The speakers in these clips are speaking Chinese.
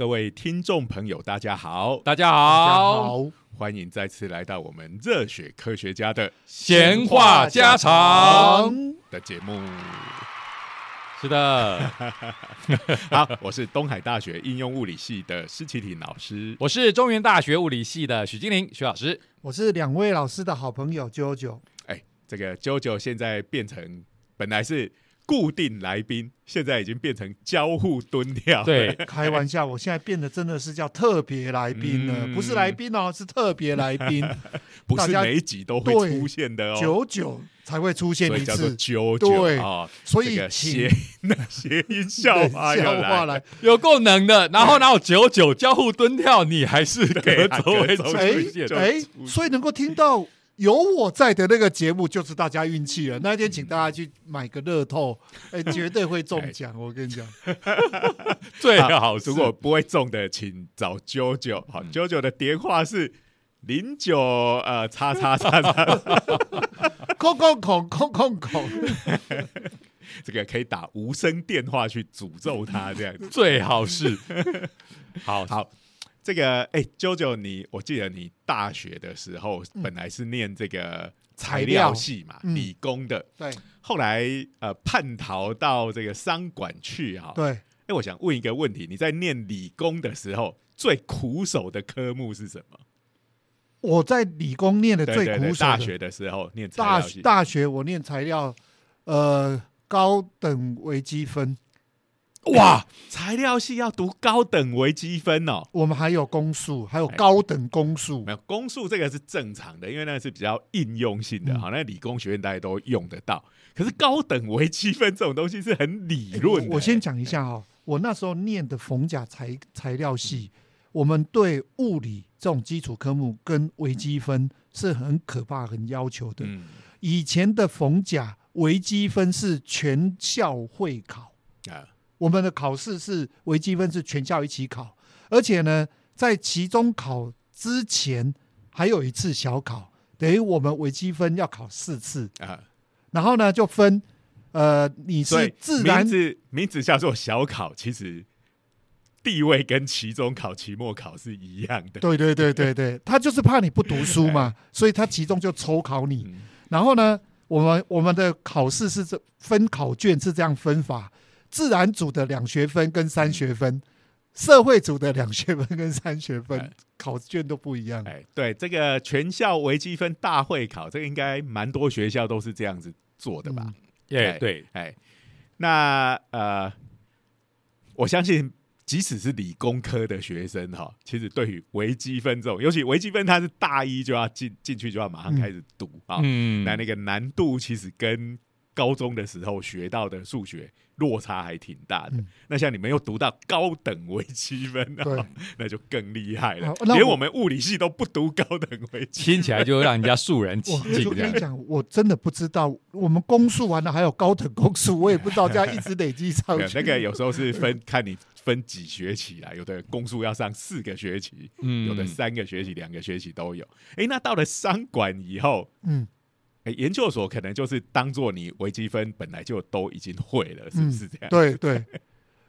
各位听众朋友，大家好，大家大家好，好，欢迎再次来到我们热血科学家的闲话家常。的节目。是的，好，我是东海大学应用物理系的施启廷老师。我是中原大学物理系的许金玲许老师。我是两位老师的好朋友九九。哎，这个啾啾现在变成本来是固定来宾，现在已经变成交互蹲跳。对，开玩笑，我现在变得真的是叫特别来宾了，嗯不是来宾哦，是特别来宾，不是大家每一集都会出现的哦，九九才会出现一次，九对啾啊。所以这个谐 谐音笑话对要笑话来，有够能的。然后哪有九九交互蹲跳，你还是对隔周会出现就哎，所以能够听到有我在的那个节目，就是大家运气了。那一天请大家去买个乐透，哎，绝对会中奖，我跟你讲。最好如果不会中的，请找啾啾。好，啾啾的电话是零九呃叉叉叉叉，空空空空空空，这个可以打无声电话去诅咒他这样子。最好是好好，这个哎，JoJo，，你我记得你大学的时候本来是念这个材料。系嘛，嗯。理工的，对。后来呃叛逃到这个商管去哈。对，哎，我想问一个问题，你在念理工的时候最苦手的科目是什么？我在理工念的最苦手的大学的时候念材大料系，大学我念材料，呃，高等微积分，哇，材料系要读高等微积分哦。我们还有公数，还有哎高等公数没。有公数这个是正常的，因为那是比较应用性的，嗯好，那理工学院大家都用得到。可是高等微积分这种东西是很理论的、我我先讲一下哦、我那时候念的逢甲材材料系，我们对物理这种基础科目跟微积分是很可怕、很要求的。嗯以前的逢甲微积分是全校会考，啊，我们的考试是微积分是全校一起考，而且呢，在期中考之前还有一次小考，等于我们微积分要考四次，啊，然后呢就分，呃，你是自然名字名字叫做小考，其实地位跟期中考、期末考是一样的。对对对对对，他就是怕你不读书嘛，所以他其中就抽考你。嗯然后呢，我们我们的考试是这分考卷是这样分法：自然组的两学分跟三学分，社会组的两学分跟三学分哎，考卷都不一样。哎，对，这个全校微积分大会考，这个应该蛮多学校都是这样子做的吧？嗯耶，对，哎，那呃，我相信，即使是理工科的学生哈，其实对于微积分这种，尤其微积分，它是大一就要进进去，就要马上开始读啊。嗯那那个难度其实跟高中的时候学到的数学落差还挺大的。嗯那像你们又读到高等微积分对啊，那就更厉害了好。那我连我们物理系都不读高等微积分。听起来就让人家肃然起我敬。我跟你讲，我真的不知道，我们公数完了还有高等公数，我也不知道这样一直累积上 去。那个有时候是分看你分几学期啦，有的公数要上四个学期，嗯有的三个学期、两个学期都有。诶，那到了商管以后，嗯，诶，研究所可能就是当做你微积分本来就都已经会了，是不是这样？对对，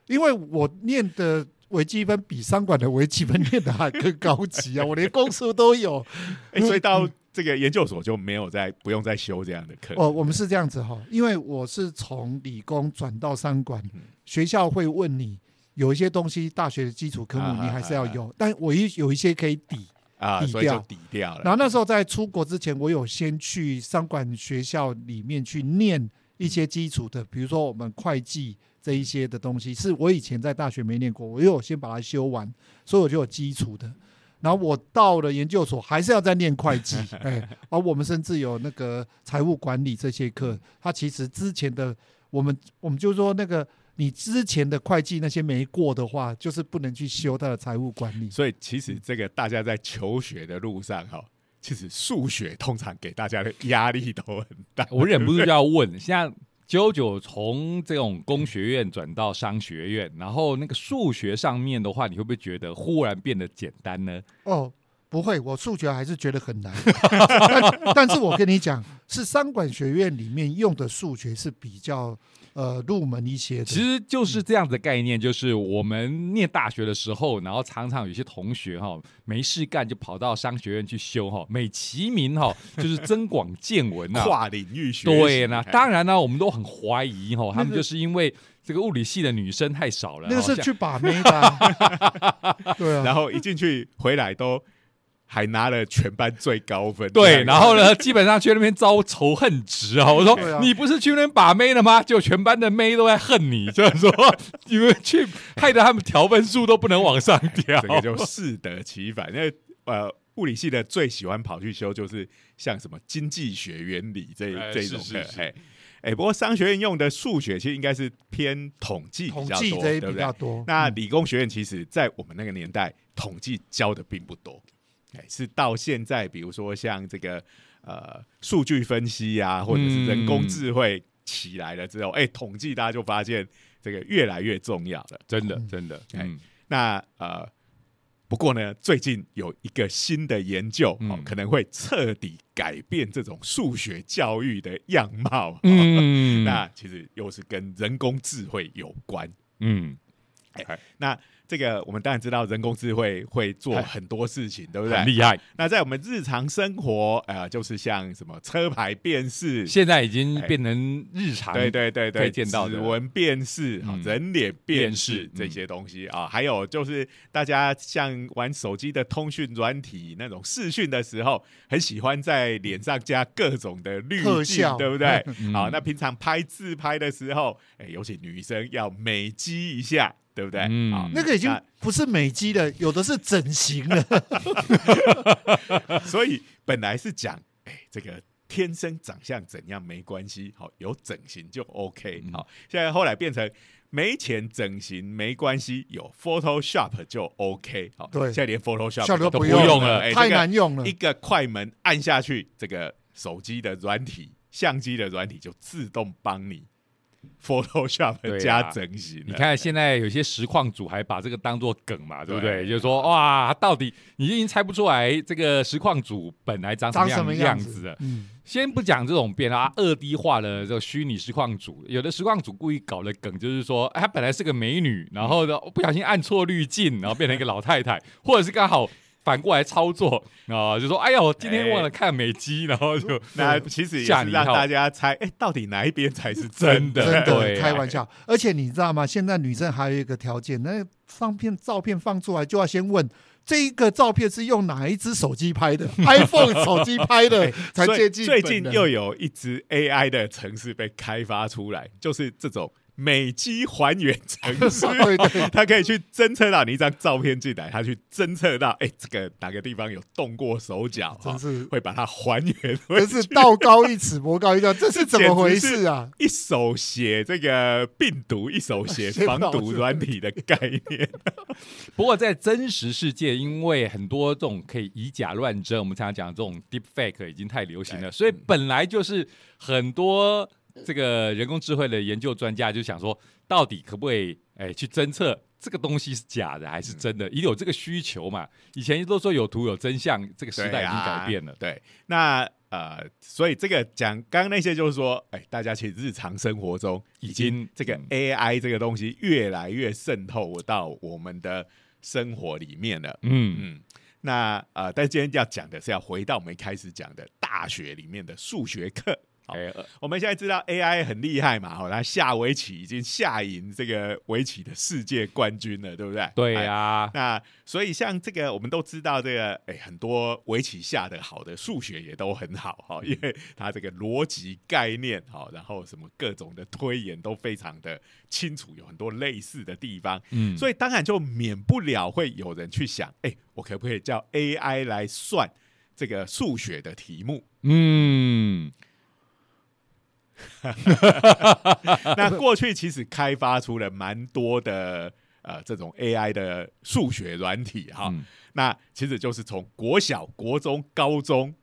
因为我念的微积分比商管的微积分念的还更高级啊，我连公数都有。诶，所以到这个研究所就没有再不用再修这样的课。哦，我们是这样子哈，因为我是从理工转到商管，嗯学校会问你有一些东西，大学的基础科啊目你还是要有，但我一有一些可以抵。啊，所以就掉抵掉了。然后那时候在出国之前，我有先去商管学校里面去念一些基础的，比如说我们会计这一些的东西，是我以前在大学没念过，我有先把它修完，所以我就有基础的。然后我到了研究所，还是要再念会计，哎，而我们甚至有那个财务管理这些课，它其实之前的我们我们就说那个你之前的会计那些没过的话，就是不能去修他的财务管理。所以其实这个大家在求学的路上哈，其实数学通常给大家的压力都很大。我忍不住就要问，像九九从这种工学院转到商学院，然后那个数学上面的话，你会不会觉得忽然变得简单呢？哦，不会，我数学还是觉得很难。但但是我跟你讲，是商管学院里面用的数学是比较呃入门一些的。其实就是这样的概念，就是我们念大学的时候，然后常常有些同学哈没事干就跑到商学院去修哈，美其名哈就是增广见闻呐、跨领域学习。对，那哎当然呢，我们都很怀疑哈，他们就是因为这个物理系的女生太少了，那个是去把妹的啊、对啊，然后一进去回来都还拿了全班最高分。对，然后呢，基本上去那边招仇恨值啊！我说、啊你不是去那边把妹了吗？就全班的妹都在恨你，就是说 你们去害得他们调分数都不能往上调这。个就适得其反。因为呃，物理系的最喜欢跑去修就是像什么经济学原理这哎这种的，哎哎，不过商学院用的数学其实应该是偏统计比统较多，计这一对不对比较？多。嗯那理工学院其实，在我们那个年代，统计教的并不多，哎，是到现在，比如说像这个呃数据分析啊，或者是人工嗯。智慧起来了之后，哎，统计大家就发现这个越来越重要了。真的嗯。真的，哎嗯，那呃，不过呢，最近有一个新的研究，可能会彻底改变这种数学教育的样貌。哦、嗯。那其实又是跟人工智慧有关。嗯，那这个我们当然知道，人工智慧会做哎很多事情，对不对？很厉害，那在我们日常生活，呃，就是像什么车牌辨识，现在已经哎变成日常，对对对对，可以见到的。指纹辨识、人脸辨辨识识这些东西啊，还有就是大家像玩手机的通讯软体那种视讯的时候，很喜欢在脸上加各种的滤镜，对不对？嗯。好，那平常拍自拍的时候，哎，尤其女生要美肌一下，对不对？嗯。好，那个已经不是美肌的，有的是整形了。所以本来是讲，哎，这个天生长相怎样没关系，好，有整形就 OK，嗯好，现在后来变成没钱整形没关系，有 Photoshop 就 OK，好，对现在连 Photoshop 都不用用了哎，太难用了一。个快门按下去，这个手机的软体、相机的软体就自动帮你 Photoshop 对啊加整形了。你看现在有些实况组还把这个当做梗嘛，对不对？对就是说哇，到底你已经猜不出来这个实况组本来长什么样样子了。嗯，先不讲这种变啊，二 D 化的这个虚拟实况组，有的实况组故意搞的梗就是说，哎，她本来是个美女，然后呢不小心按错滤镜，然后变成一个老太太，或者是刚好反过来操作啊、就说哎呀，我，今天忘了看美肌，然后就那其实也是让吓你一跳大家猜，哎，到底哪一边才是真的？真对开玩笑。而且你知道吗？现在女生还有一个条件，那放片照片放出来就要先问。这一个照片是用哪一只手机拍的？iPhone 手机拍的才接近最近又有一支 AI 的城市被开发出来，就是这种美肌还原城市。对对，它可以去侦测到你一张照片进来，他去侦测到，哎、这个哪个地方有动过手脚，哈真是会把它还原回真是道高一尺，魔高一丈，这是怎么回事啊？一手写这个病毒，一手写防毒软体的概念。不过在真实世界，因为很多这种可以以假乱真，我们常常讲这种 deep fake 已经太流行了，哎所以本来就是很多这个人工智慧的研究专家就想说，到底可不可以哎去侦测这个东西是假的还是真的？也有这个需求嘛。以前都说有图有真相，这个时代已经改变了。对,、啊、对，那呃，所以这个讲刚刚那些就是说，哎，大家其实日常生活中已已经经这个嗯 AI 这个东西越来越渗透到我们的生活里面了。嗯，嗯，那呃，但今天要讲的是要回到我们一开始讲的大学里面的数学课。好。我们现在知道 AI 很厉害嘛，哈，他下围棋已经下赢这个围棋的世界冠军了，对不对？对哎呀、那所以像这个，我们都知道这个，哎，很多围棋下的好的数学也都很好哈，因为它这个逻辑概念哈，然后什么各种的推演都非常的清楚，有很多类似的地方，嗯，所以当然就免不了会有人去想，哎，我可不可以叫 AI 来算这个数学的题目？嗯，那过去其实开发出了蛮多的呃这种 AI 的数学软体哈。嗯那其实就是从国小、国中、高中、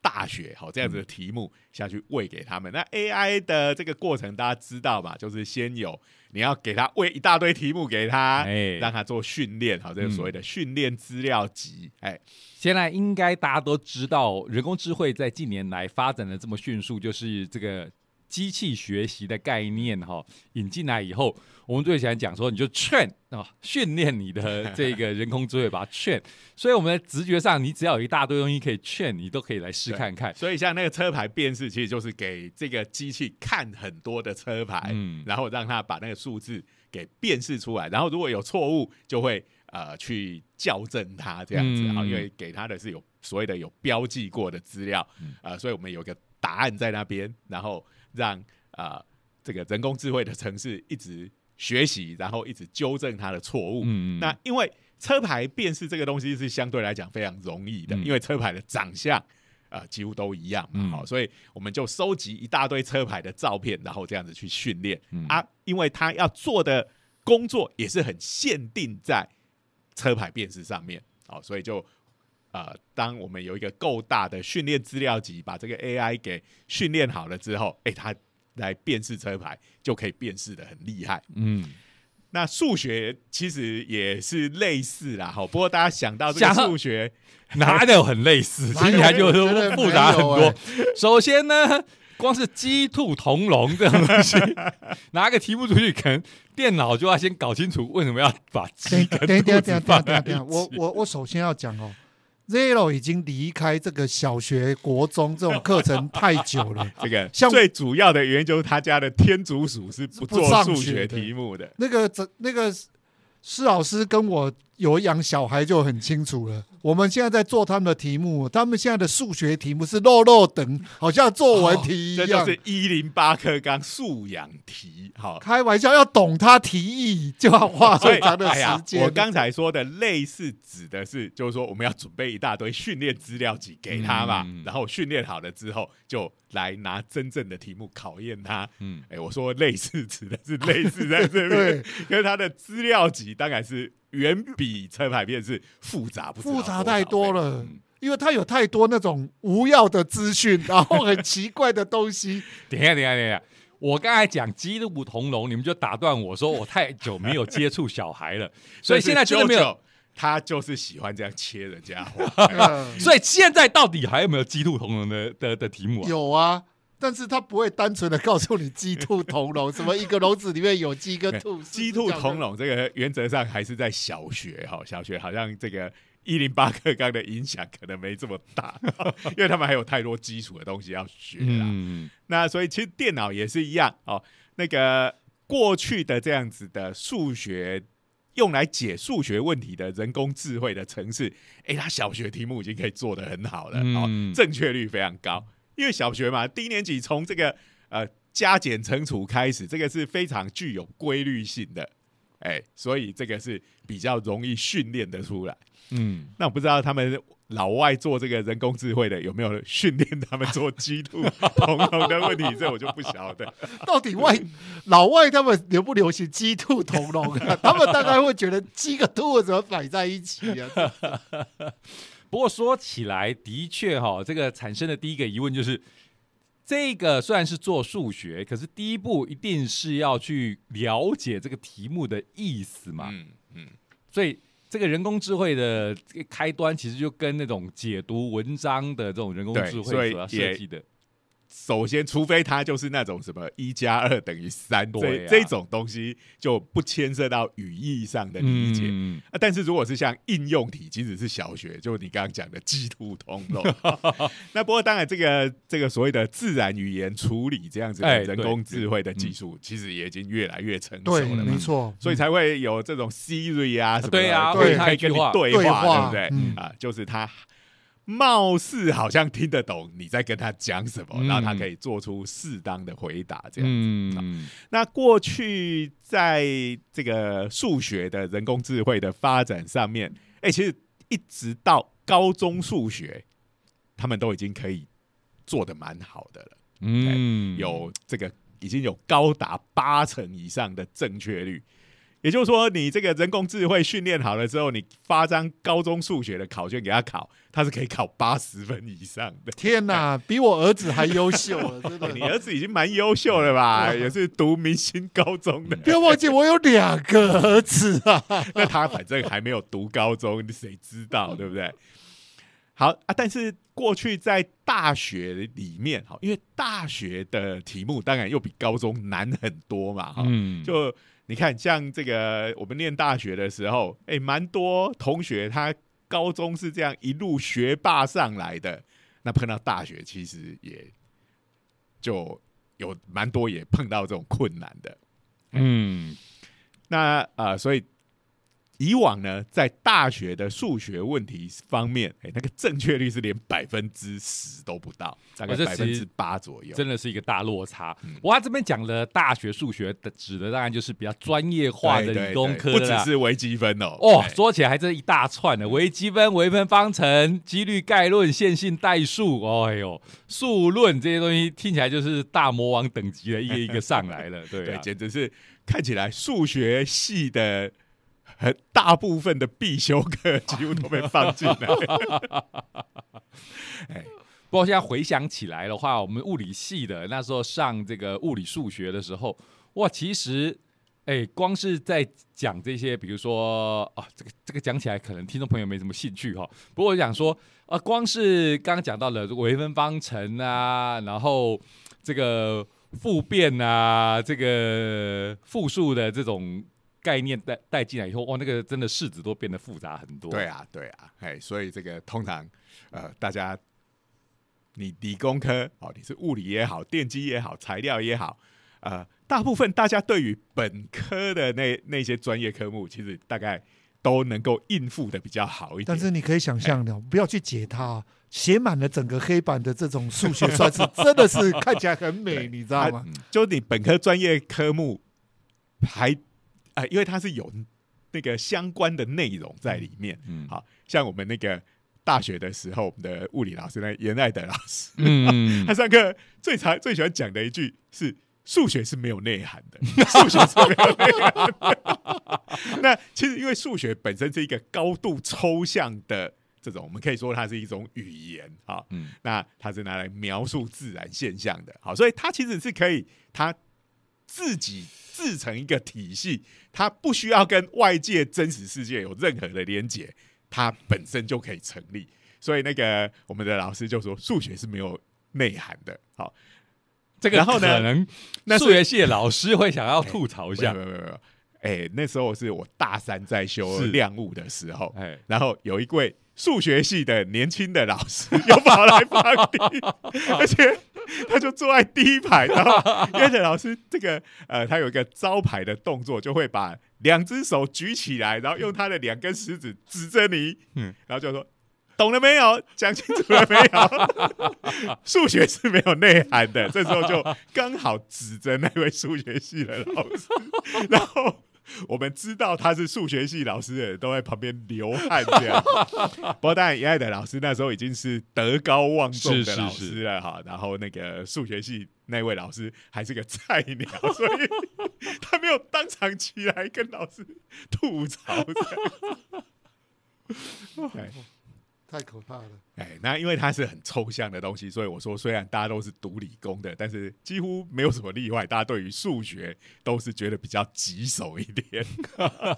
大学好这样子的题目下去喂给他们。那 AI 的这个过程大家知道吧？就是先有你要给他喂一大堆题目给他，哎，让他做训练，好，这个所谓的训练资料集，哎，现在应该大家都知道，人工智慧在近年来发展的这么迅速，就是这个机器学习的概念哈引进来以后，我们最喜欢讲说，你就劝啊训练你的这个人工智慧，把它劝。所以我们的直觉上，你只要有一大堆东西可以劝，你都可以来试看看。所以像那个车牌辨识，其实就是给这个机器看很多的车牌，嗯然后让它把那个数字给辨识出来，然后如果有错误，就会呃去校正它这样子因为给它的是有所谓的有标记过的资料，嗯呃，所以我们有个答案在那边，然后让呃这个人工智慧的城市一直学习，然后一直纠正它的错误。嗯那因为车牌辨识这个东西是相对来讲非常容易的，嗯因为车牌的长相啊、呃几乎都一样嘛，嗯好、所以我们就收集一大堆车牌的照片，然后这样子去训练、嗯啊，因为他要做的工作也是很限定在车牌辨识上面，好、所以就。呃，当我们有一个够大的训练资料集，把这个 AI 给训练好了之后，哎、它来辨识车牌就可以辨识的很厉害。嗯，那数学其实也是类似啦，好，不过大家想到这个数学，哪有很类似？听起来就是复杂很多欸。首先呢，光是鸡兔同笼这种东西，拿个题目出去，可能电脑就要先搞清楚为什么要把鸡等跟兔子等一下，等一下，放在一等一下，我。我我首先要讲哦，Zero 已经离开这个小学、国中这种课程太久了。这个像最主要的原因就是他家的天竺鼠是不做数学题目的。那个这那个施老师跟我有养小孩就很清楚了。我们现在在做他们的题目，他们现在的数学题目是肉肉等，好像作文题一样。这就是一零八课纲素养题，好，开玩笑，要懂他题意就要花所以很长的时，间。我刚才说的类似指的是，就是说我们要准备一大堆训练资料集给他嘛，嗯然后训练好了之后，就来拿真正的题目考验他。嗯，哎、我说类似指的是类似在这对边，因为他的资料集当然是远比车牌片是复杂不复杂太多。了。因为它有太多那种无要的资讯，然后很奇怪的东西。等一下，等一下，等一下。我刚才讲鸡兔同笼，你们就打断我说我太久没有接触小孩了，所以现在真的没有。他就是喜欢这样切人家伙。嗯所以现在到底还有没有鸡兔同笼的的的题目啊？有啊，但是他不会单纯的告诉你鸡兔同笼，什么一个笼子里面有鸡跟 兔，鸡兔同。笼这个原则上还是在小学哈，小学好像这个一零八课纲的影响可能没这么大，因为他们还有太多基础的东西要学啦。嗯，那所以其实电脑也是一样哦，那个过去的这样子的数学。用来解数学问题的人工智慧的城市，诶，他小学题目已经可以做得很好了，哦嗯，正确率非常高。因为小学嘛，低年级从这个呃加减乘除开始，这个是非常具有规律性的，哎，所以这个是比较容易训练的出来。嗯，那我不知道他们老外做这个人工智慧的有没有训练他们做鸡兔 同笼的问题，这我就不晓得。到底外老外他们流不流行鸡兔同笼啊？他们大概会觉得鸡跟兔怎么摆在一起啊？不过说起来，的确哈、这个产生的第一个疑问就是，这个虽然是做数学，可是第一步一定是要去了解这个题目的意思嘛。嗯嗯，所以这个人工智慧的这个开端，其实就跟那种解读文章的这种人工智慧所要设计的，首先，除非他就是那种什么一加二等于三对啊。这这种东西，就不牵涉到语义上的理解。嗯啊，但是如果是像应用题，即使是小学，就你刚刚讲的鸡兔同笼，那不过当然这个这个所谓的自然语言处理这样子哎的人工智慧的技术，其实也已经越来越成熟，了嘛。没。错，所以才会有这种 Siri 啊什么的，对啊可以跟你对话，对话。对不对？嗯。啊，就是他貌似好像听得懂你在跟他讲什么，嗯然后他可以做出适当的回答，这样。嗯那过去在这个数学的人工智慧的发展上面，哎、其实一直到高中数学，他们都已经可以做的蛮好的了，嗯，有这个已经有高达八成以上的正确率。也就是说，你这个人工智慧训练好了之后，你发张高中数学的考卷给他考，他是可以考八十分以上的。天哪，比我儿子还优秀了，真的。你儿子已经蛮优秀了吧？也是读明星高中的。不要忘记，我有两个儿子啊。那他反正还没有读高中，谁知道对不对？好啊，但是过去在大学里面，哈，因为大学的题目当然又比高中难很多嘛，哈，嗯，就你看，像这个我们念大学的时候，哎，蛮多同学他高中是这样一路学霸上来的，那碰到大学其实也就有蛮多也碰到这种困难的，嗯，那啊，所以。以往呢，在大学的数学问题方面，哎，那个正确率是连百分之十都不到，大概百分之八左右，真的是一个大落差。我他这边讲的大学数学的，指的当然就是比较专业化的理工科不只是微积分哦。哦，说起来还真一大串的，微积分、微分方程、几率概论、线性代数，哎呦，数论这些东西听起来就是大魔王等级的一个一个上来了，对，简直是看起来数学系的。很大部分的必修课几乎都被放进来。哎，不过现在回想起来的话，我们物理系的那时候上这个物理数学的时候，哇，其实哎，光是在讲这些，比如说啊，这个这个讲起来可能听众朋友没什么兴趣哈。不过我想说，啊，光是刚刚讲到了微分方程啊，然后这个复变啊，这个复数的这种。概念带带进来以后，哇，那个真的式子都变得复杂很多。对啊，对啊，哎，所以这个通常呃，大家你理工科哦，你是物理也好，电机也好，材料也好，呃，大部分大家对于本科的那那些专业科目，其实大概都能够应付的比较好一点。但是你可以想象的，不要去解它，写满了整个黑板的这种数学算式，真的是看起来很美，你知道吗？就你本科专业科目还。啊，因为它是有那个相关的内容在里面，嗯，好像我们那个大学的时候，我们的物理老师那严爱德老师，嗯，他上课最常最喜欢讲的一句是数学是没有内涵的，数学是没有内涵的。那其实因为数学本身是一个高度抽象的这种，我们可以说它是一种语言啊，嗯，那它是拿来描述自然现象的，好，所以它其实是可以它。自己自成一个体系，它不需要跟外界真实世界有任何的连接，它本身就可以成立。所以那个我们的老师就说，数学是没有内涵的。好，这个然后呢，可能数学系的老师会想要吐槽一下。没有没有没有，哎，那时候是我大三在修量物的时候，哎，然后有一位数学系的年轻的老师又跑来放题，而且。他就坐在第一排，然后约着老师这个呃，他有一个招牌的动作，就会把两只手举起来，然后用他的两根食指指着你，嗯，然后就说懂了没有？讲清楚了没有？数学是没有内涵的。这时候就刚好指着那位数学系的老师，然后。我们知道他是数学系老师的，都在旁边流汗这样。不过当然，严爱的老师那时候已经是德高望重的老师了哈。然后那个数学系那位老师还是个菜鸟，所以 他没有当场起来跟老师吐槽。太可怕了！哎，那因为它是很抽象的东西，所以我说，虽然大家都是读理工的，但是几乎没有什么例外，大家对于数学都是觉得比较棘手一点。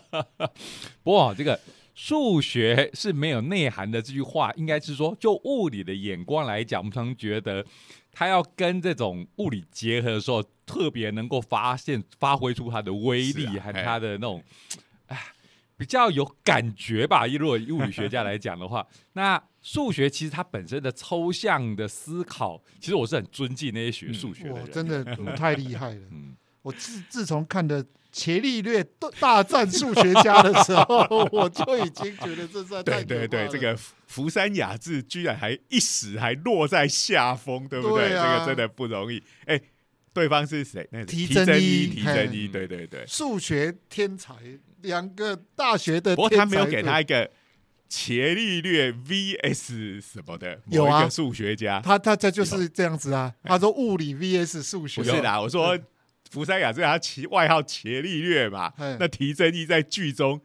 不过，这个数学是没有内涵的这句话，应该是说，就物理的眼光来讲，我们常觉得它要跟这种物理结合的时候，特别能够发现、发挥出它的威力和它的那种，哎。比较有感觉吧，如果物理学家来讲的话，那数学其实它本身的抽象的思考，其实我是很尊敬那些学数学的人，真的太厉害了。嗯，我自自从看的《伽利略大战数学家》的时候，我就已经觉得这是对对对，这个福山雅治居然还一时还落在下风，对不对？这个真的不容易。哎。对方是谁？那提真一，提真一，对对对，数学天才，两个大学的。不过他没有给他一个伽利略 VS 什么的，有一个数学家，他他他就是这样子啊。他说物理 VS 数学，不是啦，我说福山雅治他其外号伽利略嘛，嗯那提真一在剧中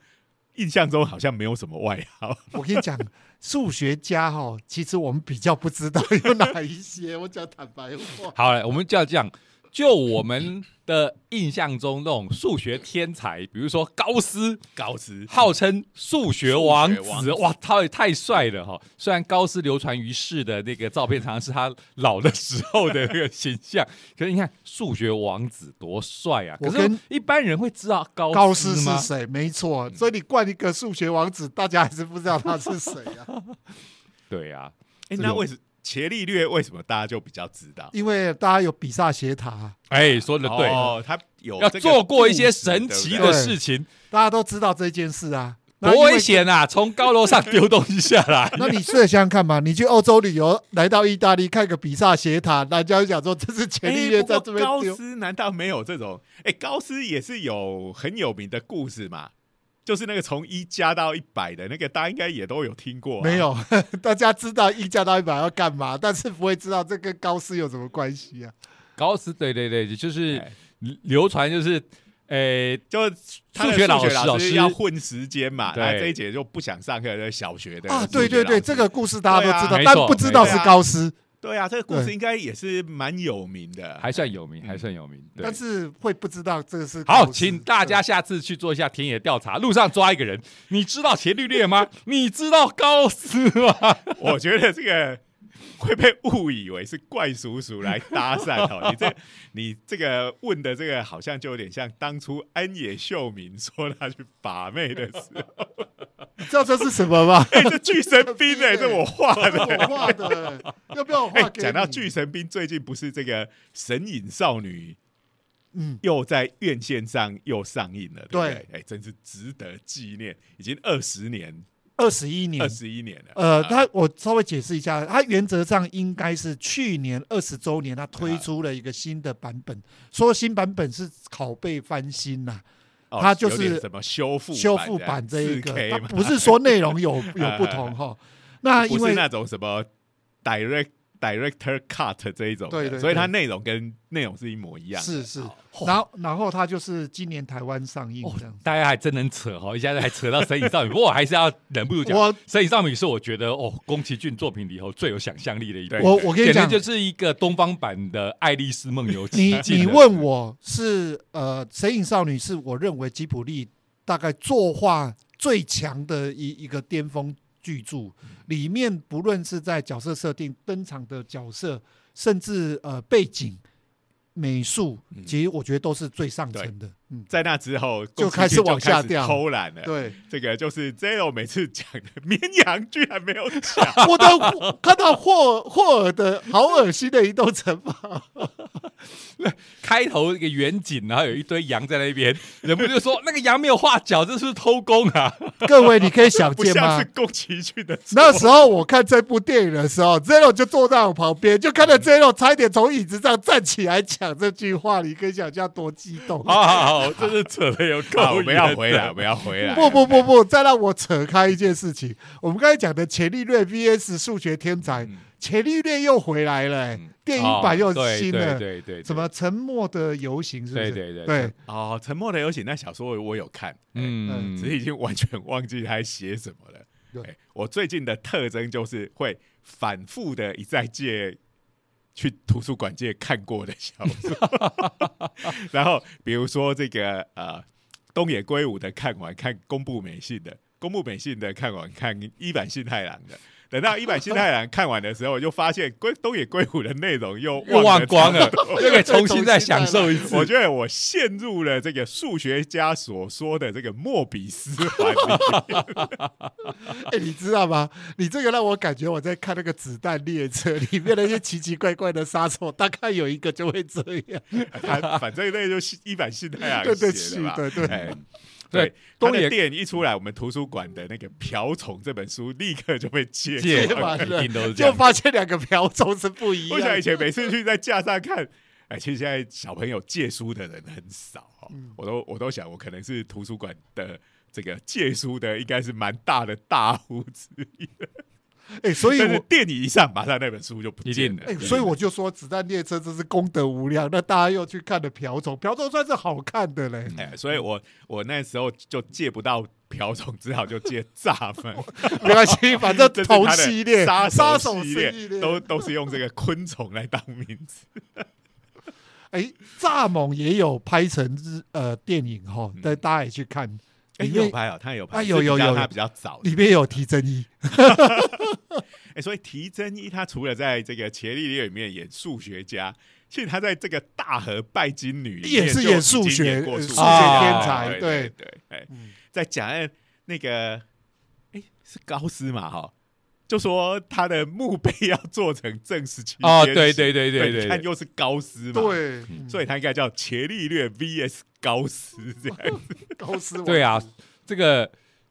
印象中好像没有什么外号。我跟你讲，数学家哈，其实我们比较不知道有哪一些。我讲坦白话，好了，我们就要这样。就我们的印象中，那种数学天才，比如说高斯，高斯号称数学王子，王子哇，他也太帅了哈！虽然高斯流传于世的那个照片，常常是他老的时候的那个形象，可是你看数学王子多帅啊！可是一般人会知道高高斯是？谁？没错，所以你冠一个数学王子，大家还是不知道他是谁啊。对啊，哎，这种那为什伽利略为什么大家就比较知道？因为大家有比萨斜塔，哎，说的对，哦，他有要做过一些神奇的事情，大家都知道这件事啊。多危险啊！从高楼上丢东西下来，那你试着想想看嘛，你去欧洲旅游，来到意大利看个比萨斜塔，大家就想说这是伽利略在这边丢。高斯难道没有这种？哎，高斯也是有很有名的故事嘛，就是那个从一加到一百的那个，大家应该也都有听过、啊。没，有，大家知道一加到一百要干嘛，但是不会知道这跟高斯有什么关系啊？高斯，对对对，就是哎。流传就是，诶，就数学老学师老师要混时间嘛，这一节就不想上课，就是小学的啊，对对对，这个故事大家都知道，啊但不知道是高斯，对啊，这个故事对应该也是蛮有名的，还算有名，还算有名。对但，是会不知道这个是高好，斯请大家下次去做一下田野调查，路上抓一个人，你知道伽利略吗？你知道高斯吗？我觉得这个会被误以为是怪叔叔来搭讪哦。你这 你这个问的这个好像就有点像当初安野秀明说他去把妹的时候，你知道这是什么吗？哎、这巨神兵哎、这我画的。我画的，要不要我哎画？讲到巨神兵，最近不是这个《神隐少女》嗯，又在院线上又上映了，对不对对？哎，真是值得纪念，已经二十年、二十一年二，十一年了。呃，啊他我稍微解释一下，他原则上应该是去年二十周年，他推出了一个新的版本，说新版本是拷贝翻新呐、啊它就是什么修复修复版这一个，4K 它不是说内容有有不同哈。那因为不是那种什么 direct director cut 这一种的，对对所以它内容跟内容是一模一样。是是。哦，然后然后它就是今年台湾上映哦这样子。大家还真能扯哈，一下子还扯到《神隐少女》，不过我还是要忍不住讲，《我神隐少女》是我觉得哦，宫崎骏作品里头最有想象力的一部对，我我跟你讲，简直就是一个东方版的《爱丽丝梦游奇你境》你问我是呃，《神隐少女》是我认为吉卜力大概作画最强的一一个巅峰巨著，里面不论是在角色设定、登场的角色，甚至呃背景、美术，嗯其实我觉得都是最上乘的。嗯，在那之后就开始往下掉偷懒了。对，这个就是 Zero 每次讲的绵羊居然没有讲，我都看到霍霍尔的好恶心的移动城堡，开头一个远景，然后有一堆羊在那边，忍不住说那个羊没有画脚，这是不是偷工啊？各位你可以想见吗是？宫崎骏的。那时候我看这部电影的时候，Zero 就坐在我旁边，就看到 Zero 差一点从椅子上站起来讲这句话，你可以想象多激动。好好好，真是扯的有够好，我们要回来，的我们要回来。不不不不，再让我扯开一件事情。我们刚才讲的伽利略 VS 数学天才，嗯伽利略又回来了、欸嗯电影版又哦对新了。对对对，对什么沉默的游行是不是？对对对对哦，《沉默的游行》那小说我有看，嗯，只是已经完全忘记他写什么了。对哎我最近的特征就是会反复的一再借去图书馆借看过的小说，然后比如说这个呃东野圭吾的看完看宫部美信的，宫部美信的看完看伊坂幸太郎的。等到伊坂新太郎看完的时候，我就发现龟东野圭吾的内容又又忘光了又可以重新再享受一次。我觉得我陷入了这个数学家所说的这个莫比斯环里。哎、你知道吗？你这个让我感觉我在看那个子弹列车里面那些奇奇怪怪的杀手，大概有一个就会这样。他 反正那就是一版信太郎对对写的嘛。是对对哎对对，他东野电影一出来，我们图书馆的那个《瓢虫》这本书立刻就被借借过来完了一定都是就。发现两个瓢虫是不一样我。想以前每次去在架上看，哎，其实现在小朋友借书的人很少哦。嗯我都我都想，我可能是图书馆的这个借书的，应该是蛮大的大户之一。哎，所以我电影一上，马上那本书就不见了。哎，所以我就说《子弹列车》这是功德无量，那大家又去看了《瓢虫》，《瓢虫》算是好看的嘞。哎，所以我我那时候就借不到瓢虫，只好就借蚱蜢。没关系，反正同系列杀杀手系列列都都是用这个昆虫来当名字。哎，蚱蜢也有拍成日呃电影哈，嗯但大家也去看，哎，有拍哦，他也有拍，啊有有有他比较早。里面有提真一，哎，所以提真一他除了在这个《伽利略》里面演数学家，其实他在这个《大河拜金女》也是演数学呃数学天才对对哎，嗯在讲哎那个，哎是高斯嘛哈，就说他的墓碑 要做成正十七哦，对对对对对看又是高斯嘛，，对，嗯所以他应该叫伽利略 VS 高斯这样子。高斯王对啊，这个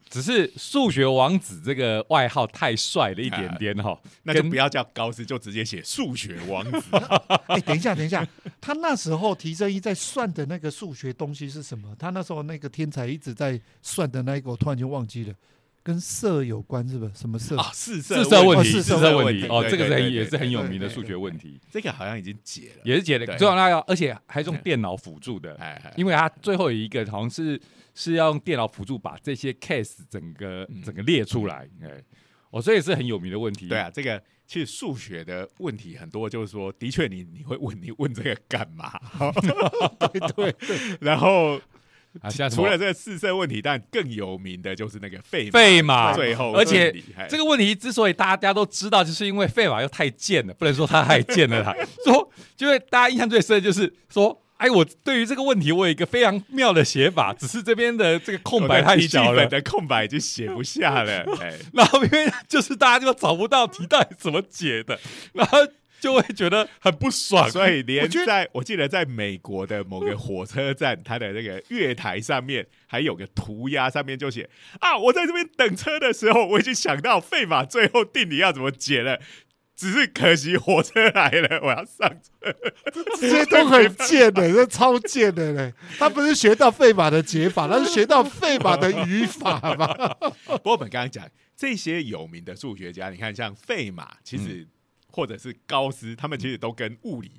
只是数学王子这个外号太帅了一点点哈，跟那就不要叫高斯，就直接写数学王子。哎，等一下，等一下，他那时候提真一在算的那个数学东西是什么？他那时候那个天才一直在算的那一个，我突然就忘记了，跟色有关是不是？什么色？啊，四四色色问题，哦四四色问题，哦，对这个是对对对很也是很有名的数学问题，这个好像已经解了，也是解的对最重要要，而且还是用电脑辅助的，哎，哎因为它最后有一个好像是是要用电脑辅助把这些 case 整个嗯。整个列出来，哎，哦，这也是很有名的问题，对啊，这个其实数学的问题很多，就是说，的确你你会问你问这个干嘛？对 对。对，然后啊，像除了这个四色问题，但更有名的就是那个费费马。最后而且这个问题之所以大家都知道，就是因为费马又太贱了，不能说他太贱了啦。说，因为大家印象最深的就是说，哎，我对于这个问题我有一个非常妙的写法，只是这边的这个空白太小了 我的空白已经写不下了。哎，然后因为就是大家就找不到题到底怎么解的，然后就会觉得很不爽。所以连在我记得在美国的某个火车站，它的那个月台上面还有个涂鸦，上面就写啊，我在这边等车的时候，我已经想到费马最后定理要怎么解了。只是可惜火车来了，我要上车。这些都很贱的，这超贱的嘞。他不是学到费马的解法，他是学到费马的语法嘛？不过我们刚刚讲这些有名的数学家，你看像费马，其实、嗯或者是高斯，他们其实都跟物理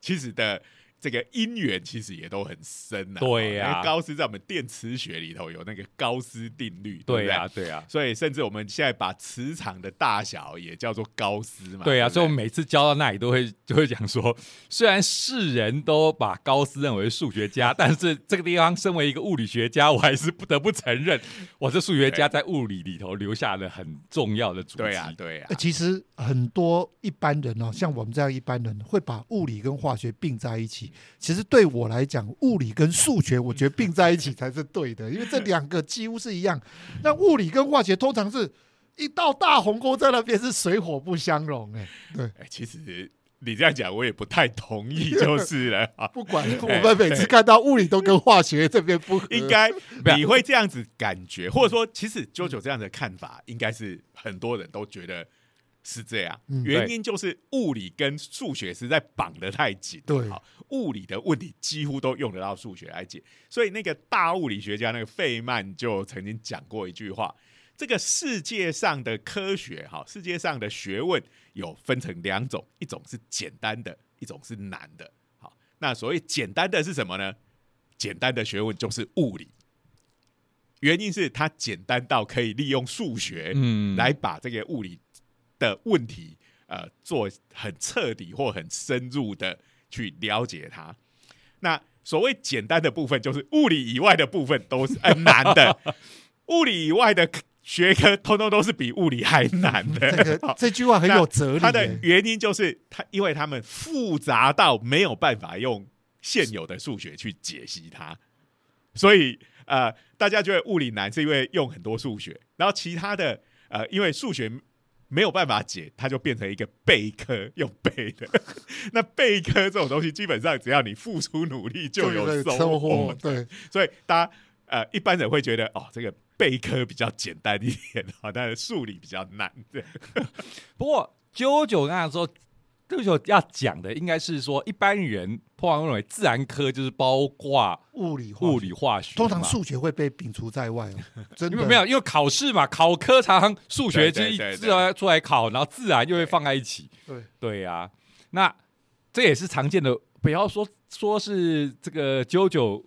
其实的这个因缘其实也都很深呐、对呀因为高斯在我们电磁学里头有那个高斯定律，对呀、对呀、所以甚至我们现在把磁场的大小也叫做高斯嘛。对呀、不所以我们每次教到那里都会 就会讲说，虽然世人都把高斯认为数学家，但是这个地方身为一个物理学家，我还是不得不承认，我这数学家在物理里头留下了很重要的足迹。对呀、对呀、呃其实很多一般人哦，像我们这样一般人，会把物理跟化学并在一起。其实对我来讲，物理跟数学，我觉得并在一起才是对的，因为这两个几乎是一样。那物理跟化学通常是一道大鸿沟在那边，是水火不相容。哎，对，哎，其实你这样讲我也不太同意，就是了啊。不管我们每次看到物理都跟化学这边不合，应该你会这样子感觉，或者说，其实九九这样的看法，应该是很多人都觉得是这样。嗯原因就是物理跟数学实在绑得太紧，对好，物理的问题几乎都用得到数学来解。所以那个大物理学家那个费曼就曾经讲过一句话：这个世界上的科学，哈，世界上的学问有分成两种，一种是简单的，一种是难的。好，那所谓简单的是什么呢？简单的学问就是物理，原因是它简单到可以利用数学嗯，来把这个物理的问题，呃，做很彻底或很深入的去了解它。那所谓简单的部分，就是物理以外的部分都是很难的，物理以外的学科通通都是比物理还难的。这个 这句话很有哲理它的。原因就是它，因为他们复杂到没有办法用现有的数学去解析它，所以呃，大家觉得物理难是因为用很多数学，然后其他的呃，因为数学没有办法解，它就变成一个背科，用背的。那背科这种东西，基本上只要你付出努力就有收收获获，。对，所以大家呃一般人会觉得哦，这个背科比较简单一点好，但是数理比较难。对，不过九九那时候这个时候要讲的应该是说，一般人通常认为自然科就是包括物理物理化学，通常数学会被摒除在外哦，真的没有，因为考试嘛，考科常常数学就一对对对出来出来考，然后自然就会放在一起。对对呀、那这也是常见的，不要说说是这个啾啾，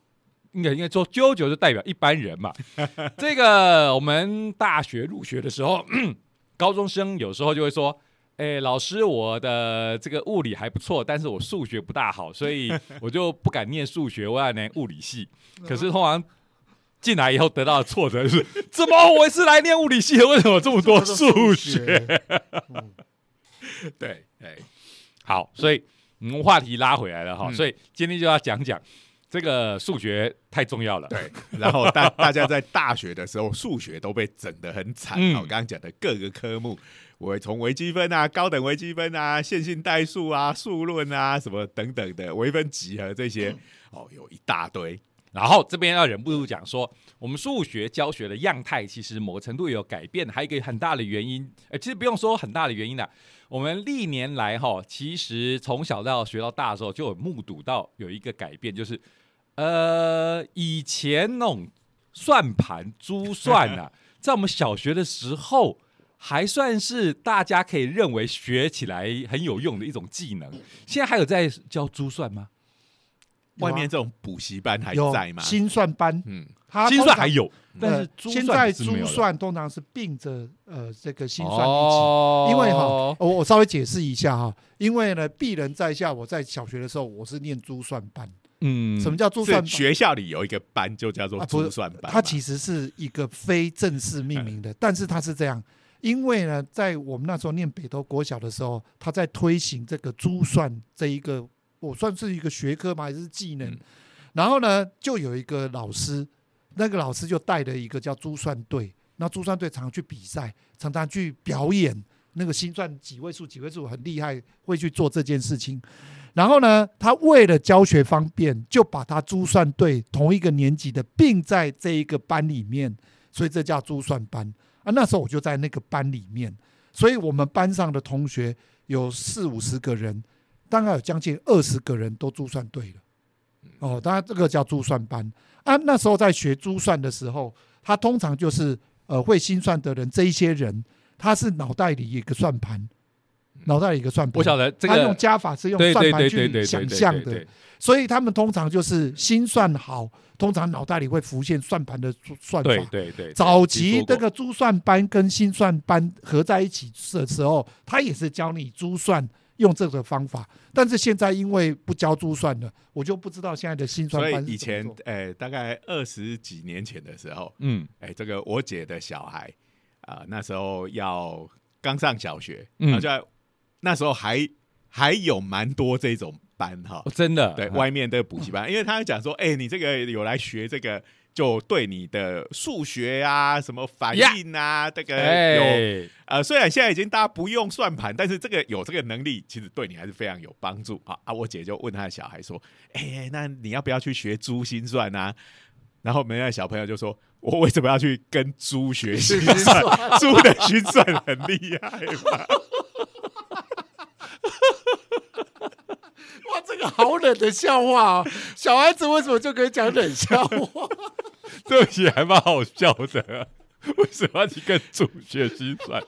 应该应该说啾啾就代表一般人嘛。这个我们大学入学的时候，高中生有时候就会说。哎，老师，我的这个物理还不错，但是我数学不大好，所以 我就不敢念数学，我要念物理系。可是通常进来以后得到的挫折是，怎么我是来念物理系的，为什么有这么多数学？嗯 对，哎，好，所以我们话题拉回来了哈，嗯所以今天就要讲讲这个数学太重要了。对，然后大大家在大学的时候，数学都被整得很惨。嗯我刚刚讲的各个科目，我从微积分啊、高等微积分啊、线性代数啊、数论啊什么等等的微分几何这些，哦，有一大堆。然后这边要忍不住讲说，我们数学教学的样态其实某个程度也有改变，还有一个很大的原因，呃，其实不用说很大的原因啦，我们历年来哈，其实从小到学到大的时候，就有目睹到有一个改变，就是呃，以前那种算盘、珠算啊，在我们小学的时候。还算是大家可以认为学起来很有用的一种技能。现在还有在教珠算吗？外面这种补习班还有在吗？心算班，嗯，心算还有，但呃是珠现在珠算通常是并着呃这个心算一起。哦因为哈，我我稍微解释一下哈，因为呢，鄙人在下，我在小学的时候我是念珠算班。嗯，什么叫珠算学校里有一个班就叫做珠算班嘛，它其实是一个非正式命名的，但是它是这样，因为呢，在我们那时候念北投国小的时候，他在推行这个珠算这一个，我算是一个学科嘛？还是技能？嗯然后呢，就有一个老师，那个老师就带了一个叫珠算队，那珠算队常常去比赛，常常去表演那个心算几位数、几位数很厉害，会去做这件事情。然后呢，他为了教学方便，就把他珠算队同一个年级的并在这一个班里面，所以这叫珠算班啊。那时候我就在那个班里面，所以我们班上的同学有四五十个人，大概有将近二十个人都珠算对了。哦，当然这个叫珠算班啊。那时候在学珠算的时候，他通常就是呃会心算的人，这一些人他是脑袋里一个算盘，脑袋里一个算盘。我晓得这他用，加法是用算盘去想象的，所以他们通常就是心算好，通常脑袋里会浮现算盘的算法。对对，早期这个珠算班跟心算班合在一起的时候，他也是教你珠算用这个方法，但是现在因为不教珠算了，我就不知道现在的心算所班是以以前怎么做。呃大概二十几年前的时候，嗯。哎，这个我姐的小孩啊、那时候要刚上小学，嗯。然后就在那时候还还有蛮多这种班哈哦，真的对嗯外面的补习班，因为他讲说，哎、你这个有来学这个，就对你的数学啊、什么反应啊，这个有哎，呃，虽然现在已经大家不用算盘，但是这个有这个能力，其实对你还是非常有帮助啊啊！我姐就问她的小孩说：“哎、那你要不要去学珠心算啊？”然后门外小朋友就说：“我为什么要去跟猪学心算？猪的心算很厉害嘛。哇，这个好冷的笑话哦！小孩子为什么就可以讲冷笑话？对不起，还蛮好笑的。为什么要去跟主学心算？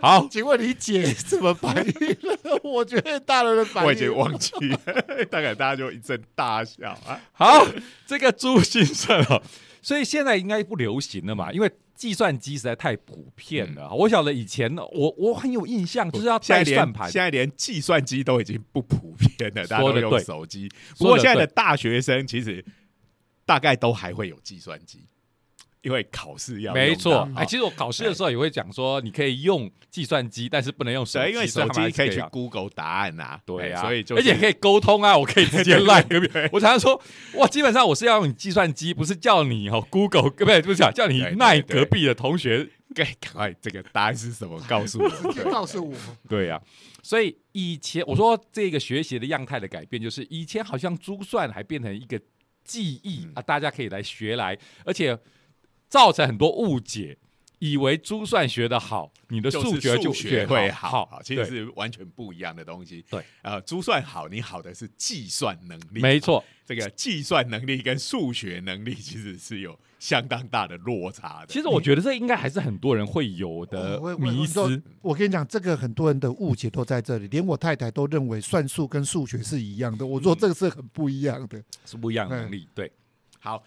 好，请问你姐怎么反应了？我觉得大人的反应，我已经忘记了，大概大家就一阵大笑啊。好，这个珠心算哦，所以现在应该不流行了嘛，因为计算机实在太普遍了。我晓得以前我我很有印象，就是要带算盘现，在连计算机都已经不普遍了，大家都用手机。不过现在的大学生其实大概都还会有计算机，因为考试要用没错。哎，其实我考试的时候也会讲说，你可以用计算机，但是不能用手机，对，因为手机可以去 Google 答案啊，对啊，哎所以而且可以沟通啊，我可以直接赖隔壁。我常常说，哇，基本上我是要用你计算机，不是叫你哦 Google，不对，不是叫叫你赖对隔壁的同学。赶赶快这个答案是什么？告诉我。告诉我，对呀、所以以前我说这个学习的样态的改变，就是以前好像珠算还变成一个记忆、嗯。啊，大家可以来学来，而且造成很多误解。以为珠算学的好，你的数学就学会好。好，其实是完全不一样的东西。对，呃，珠算好，你好的是计算能力，没错，这个计算能力跟数学能力其实是有相当大的落差的。其实我觉得这应该还是很多人会有的我我迷我思。我跟你讲，这个很多人的误解都在这里，连我太太都认为算术跟数学是一样的。我说这个是很不一样的。是不一样的能力，对，好，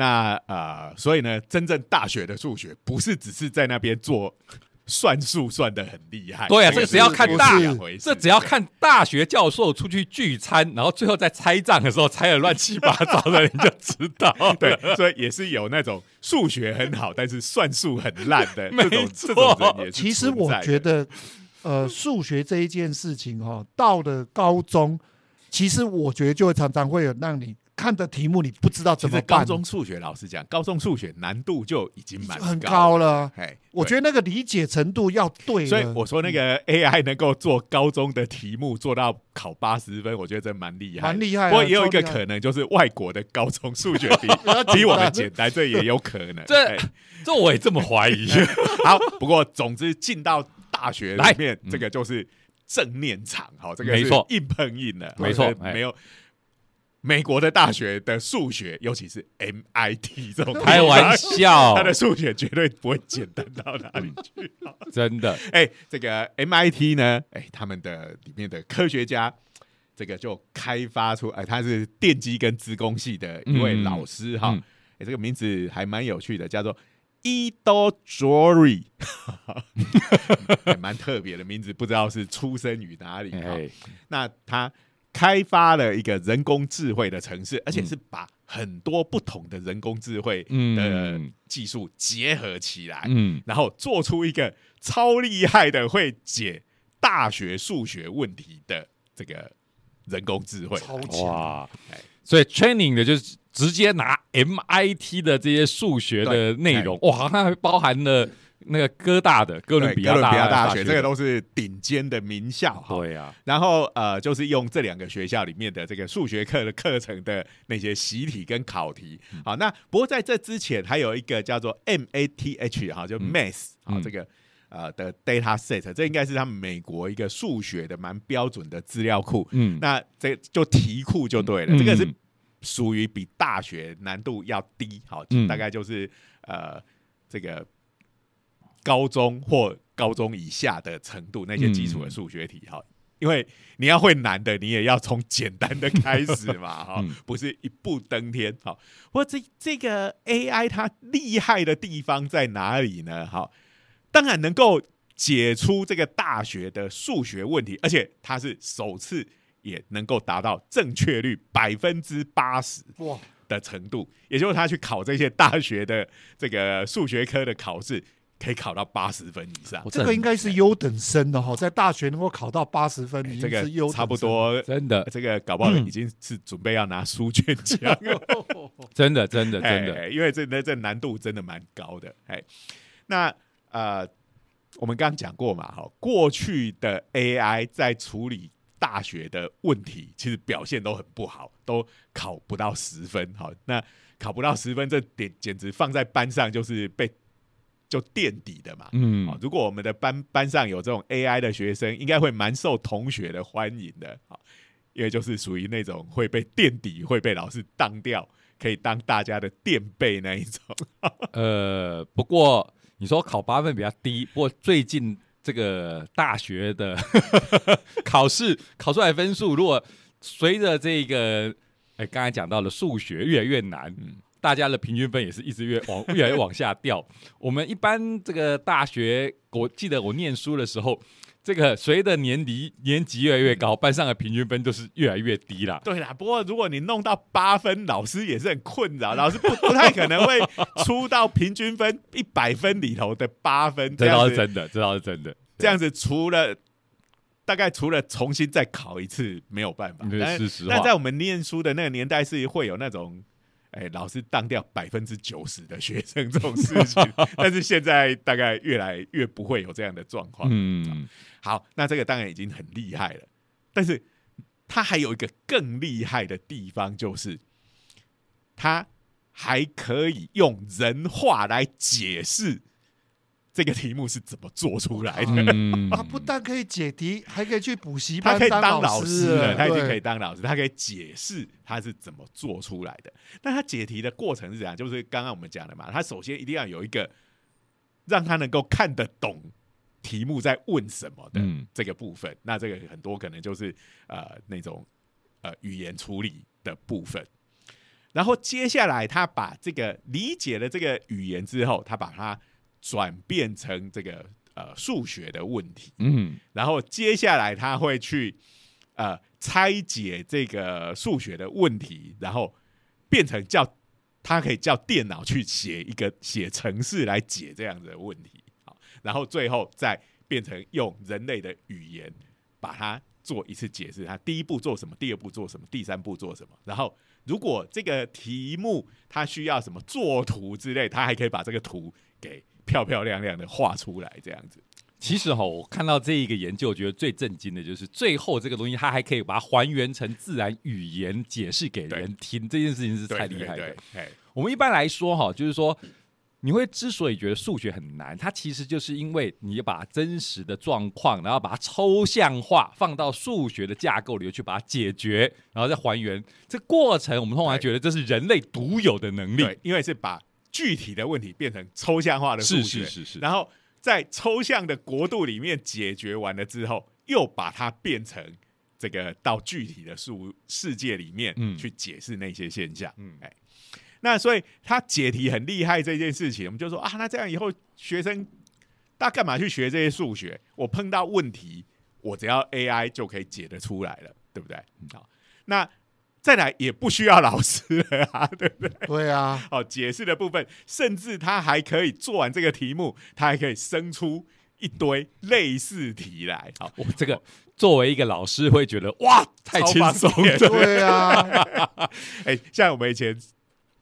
那呃，所以呢，真正大学的数学不是只是在那边做 算术算的很厉害，对啊，这个只要看大这只要看大学教授出去聚餐，然后最后在拆账的时候拆的乱七八糟的，你就知道。对，所以也是有那种数学很好，但是算术很烂的 没这种错这种人也是其实我觉得，呃，数学这一件事情哈、到了高中，其实我觉得就会常常会有让你看的题目，你不知道怎么办，高中数学老师讲，高中数学难度就已经蛮很高高了。哎，我觉得那个理解程度要对，所以我说那个 AI 能够做高中的题目做到考八十分，我觉得真蛮厉害，蛮厉害啊不过也有一个可能，就是外国的高中数学比 我们简简单，这也有可能。这哎这我也这么怀疑。好，不过总之进到大学来里面，嗯这个就是正面场，好，这个是没错。硬碰硬的，没错没有。美国的大学的数学，尤其是 MIT 这种开玩笑。他的数学绝对不会简单到哪里去。真的，哎、这个 MIT 呢，哎、他们的里面的科学家，这个就开发出，哎、他是电机跟资工系的一位嗯老师哈，嗯哎、这个名字还蛮有趣的，叫做 Edo Jory，还蛮特别的名字，不知道是出生于哪里哈。哎，那他开发了一个人工智慧的城市，而且是把很多不同的人工智慧的嗯。技术结合起来，嗯，然后做出一个超厉害的会解大学数学问题的这个人工智慧。超强。哇。哎，所以 training 的就是直接拿 MIT 的这些数学的内容，哇，它还包含了那个哥大的哥伦比亚大学，这个都是顶尖的名校哈。对啊，然后呃，就是用这两个学校里面的这个数学课的课程的那些习题跟考题。嗯好，那不过在这之前还有一个叫做 MATH 哈，就嗯 Math 啊嗯这个。呃的 data set，这应该是他们美国一个数学的蛮标准的资料库。嗯，那这就题库就对了，嗯这个是属于比大学难度要低，好，嗯大概就是呃这个高中或高中以下的程度那些基础的数学题，哈、因为你要会难的，你也要从简单的开始嘛，哈、嗯不是一步登天，好。我这这个 AI 它厉害的地方在哪里呢？好，当然能够解出这个大学的数学问题，而且它是首次也能够达到正确率百分之八十哇，的程度，也就是他去考这些大学的这个数学科的考试，可以考到八十分以上。这个应该是优等生的哈，在大学能够考到八十分，已这个经是优等生差不。多，真的这个搞不好已经是准备要拿书卷奖 了。真的真的真的，哎因为这那这难度真的蛮高的。哎，那呃，我们刚刚讲过嘛，哈，过去的 AI 在处理大学的问题，其实表现都很不好，都考不到十分。好，那考不到十分，这点简直放在班上就是被就垫底的嘛。嗯好，如果我们的班班上有这种 AI 的学生，应该会蛮受同学的欢迎的。好，因为就是属于那种会被垫底、会被老师当掉，可以当大家的垫背那一种。呃，不过你说考八分比较低，不过最近这个大学的 考试考出来的分数，如果随着这个，哎，刚才讲到了数学越来越难，嗯大家的平均分也是一直越往越来越往下掉。我们一般这个大学，我记得我念书的时候。这个随着年级年级越来越高，班上的平均分就是越来越低啦。对啦，不过如果你弄到八分，老师也是很困扰，老师不不太可能会出到平均分一百分里头的八分，这倒是真的，这倒是真的。这样子除了大概除了重新再考一次没有办法，对但是实话但在我们念书的那个年代是会有那种。哎，老师当掉百分之九十的学生这种事情，但是现在大概越来越不会有这样的状况。嗯，好，那这个当然已经很厉害了，但是他还有一个更厉害的地方，就是他还可以用人话来解释这个题目是怎么做出来的。嗯 啊，不但可以解题，还可以去补习他班可以当老师了，他已经可以对当老师，他可以解释他是怎么做出来的。那他解题的过程是怎样？就是刚刚我们讲的嘛，他首先一定要有一个让他能够看得懂题目在问什么的嗯这个部分。那这个很多可能就是呃那种呃语言处理的部分。然后接下来他把这个理解了这个语言之后，他把它转变成这个呃数学的问题。嗯。然后接下来他会去呃拆解这个数学的问题，然后变成叫他可以叫电脑去写一个写程式来解这样子的问题，好，然后最后再变成用人类的语言把它做一次解释，他第一步做什么，第二步做什么，第三步做什么，然后如果这个题目它需要什么作图之类，他还可以把这个图给 漂漂亮亮的画出来，这样子。其实哈，我看到这一个研究，我觉得最震惊的就是最后这个东西，它还可以把它还原成自然语言解释给人听，这件事情是太厉害了对对。哎我们一般来说哈，就是说，你会之所以觉得数学很难，它其实就是因为你把真实的状况，然后把它抽象化，放到数学的架构里去把它解决，然后再还原。这过程，我们通常觉得这是人类独有的能力。对，因为是把具体的问题变成抽象化的数是学，是是是，然后在抽象的国度里面解决完了之后，又把它变成这个到具体的数世界里面嗯去解释那些现象。嗯哎，那所以他解题很厉害这件事情，我们就说啊，那这样以后学生大干嘛去学这些数学？我碰到问题，我只要 AI 就可以解得出来了，对不对？好，那再来也不需要老师了啊，对不对？对啊，哦，解释的部分，甚至他还可以做完这个题目，他还可以生出一堆类似题来。好，我这个作为一个老师会觉得哇，太轻超松了。对啊，哎、像我们以前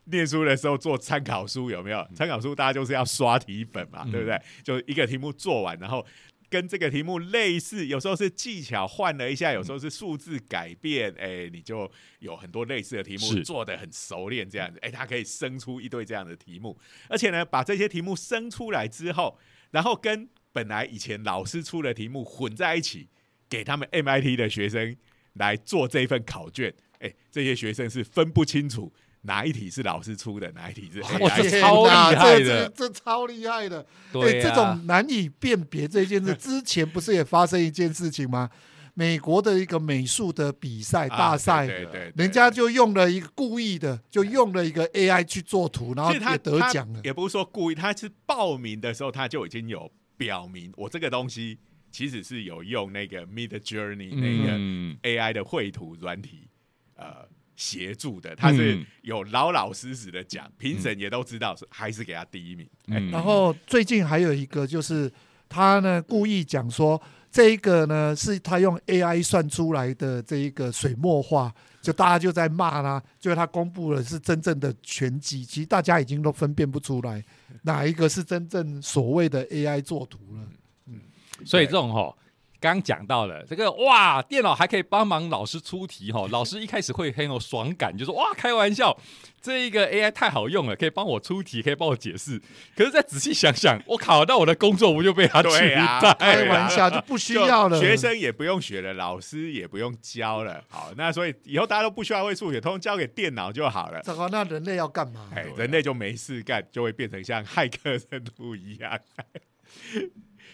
念书的时候做参考书，有没有？参考书大家就是要刷题本嘛，嗯对不对？就一个题目做完，然后。跟这个题目类似，有时候是技巧换了一下，有时候是数字改变，哎、你就有很多类似的题目做的很熟练，这样子，哎、它可以生出一堆这样的题目，而且呢，把这些题目生出来之后，然后跟本来以前老师出的题目混在一起，给他们 MIT 的学生来做这份考卷，哎、这些学生是分不清楚哪一题是老师出的，哪一题是哇 AI 这的超厉害的这这这超厉害的。对、啊，这种难以辨别这件事，之前不是也发生一件事情吗？美国的一个美术的比赛啊大赛，对对对，人家就用了一个故意的，就用了一个 AI 去做图，然后他也得他奖了。也不是说故意，他是报名的时候他就已经有表明，我这个东西其实是有用那个 Mid Journey 那个嗯 AI 的绘图软体，呃。协助的，他是嗯有老老实实的讲，评审也都知道，是还是给他第一名。然后最近还有一个就是他呢故意讲说，这一个呢是他用 AI 算出来的这一个水墨画，就大家就在骂他，就是他公布了是真正的全集，其实大家已经都分辨不出来哪一个是真正所谓的 AI 作图了。嗯所以这种哈，刚刚讲到了这个哇，电脑还可以帮忙老师出题哈，老师一开始会很有爽感，就说哇，开玩笑，这一个 AI 太好用了，可以帮我出题，可以帮我解释。可是再仔细想想，我考到我的工作不就被他取代？开玩笑 就不需要了，就学生也不用学了，老师也不用教了。好，那所以以后大家都不需要会数学，通通交给电脑就好了。糟糕，那人类要干嘛？哎，人类就没事干，就会变成像骇客任务一样，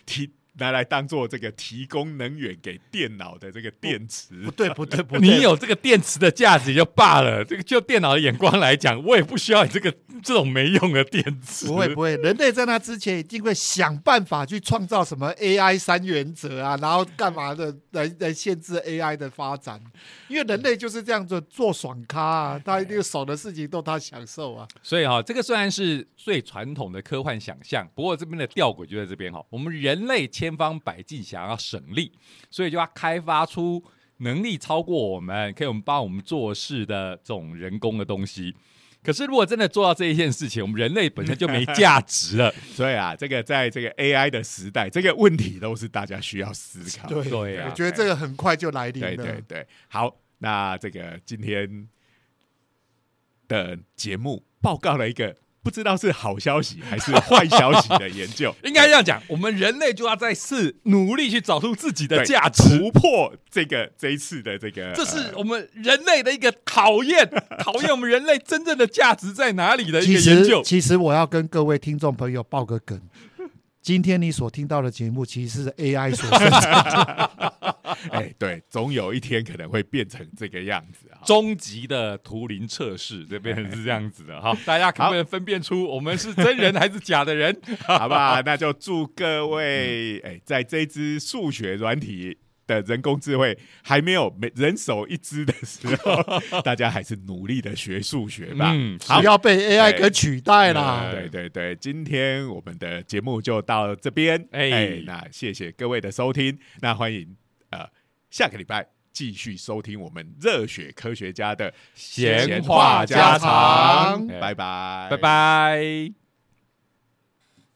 提 拿来当做这个提供能源给电脑的这个电池。不对，不对，不对，你有这个电池的价值就罢了，这个就电脑的眼光来讲，我也不需要你这个这种没用的电池。不会不会，人类在那之前一定会想办法去创造什么 AI 三原则啊，然后干嘛的来来限制 AI 的发展，因为人类就是这样子做爽咖啊，他一定爽的事情都他享受啊。所以哈、这个虽然是最传统的科幻想象，不过这边的吊诡就在这边哈、我们人类千方百计想要省力，所以就要开发出能力超过我们，可以我们帮我们做事的这种人工的东西。可是如果真的做到这一件事情，我们人类本身就没价值了。所以啊，这个在这个 AI 的时代，这个问题都是大家需要思考。对对啊我觉得这个很快就来临了。对对对，好，那这个今天的节目报告了一个不知道是好消息还是坏消息的研究 应该这样讲，我们人类就要再次努力去找出自己的对价值。突破这个这一次的这个，这是呃我们人类的一个考验，考验我们人类真正的价值在哪里的一其个研究。实其实我要跟各位听众朋友爆个梗，今天你所听到的节目其实是 AI 所生产。哎，对，总有一天可能会变成这个样子啊。终极的图灵测试，这变成是这样子的哈，大家可不可以分辨出我们是真人还是假的人？好吧，那就祝各位哎，在这一支数学软体的人工智慧还没有每人手一支的时候，大家还是努力的学数学吧。嗯不，要被 AI 给取代啦。对对对，今天我们的节目就到这边。哎哎，那谢谢各位的收听，那欢迎呃下个礼拜继续收听我们热血科学家的闲话家常。拜拜，拜拜。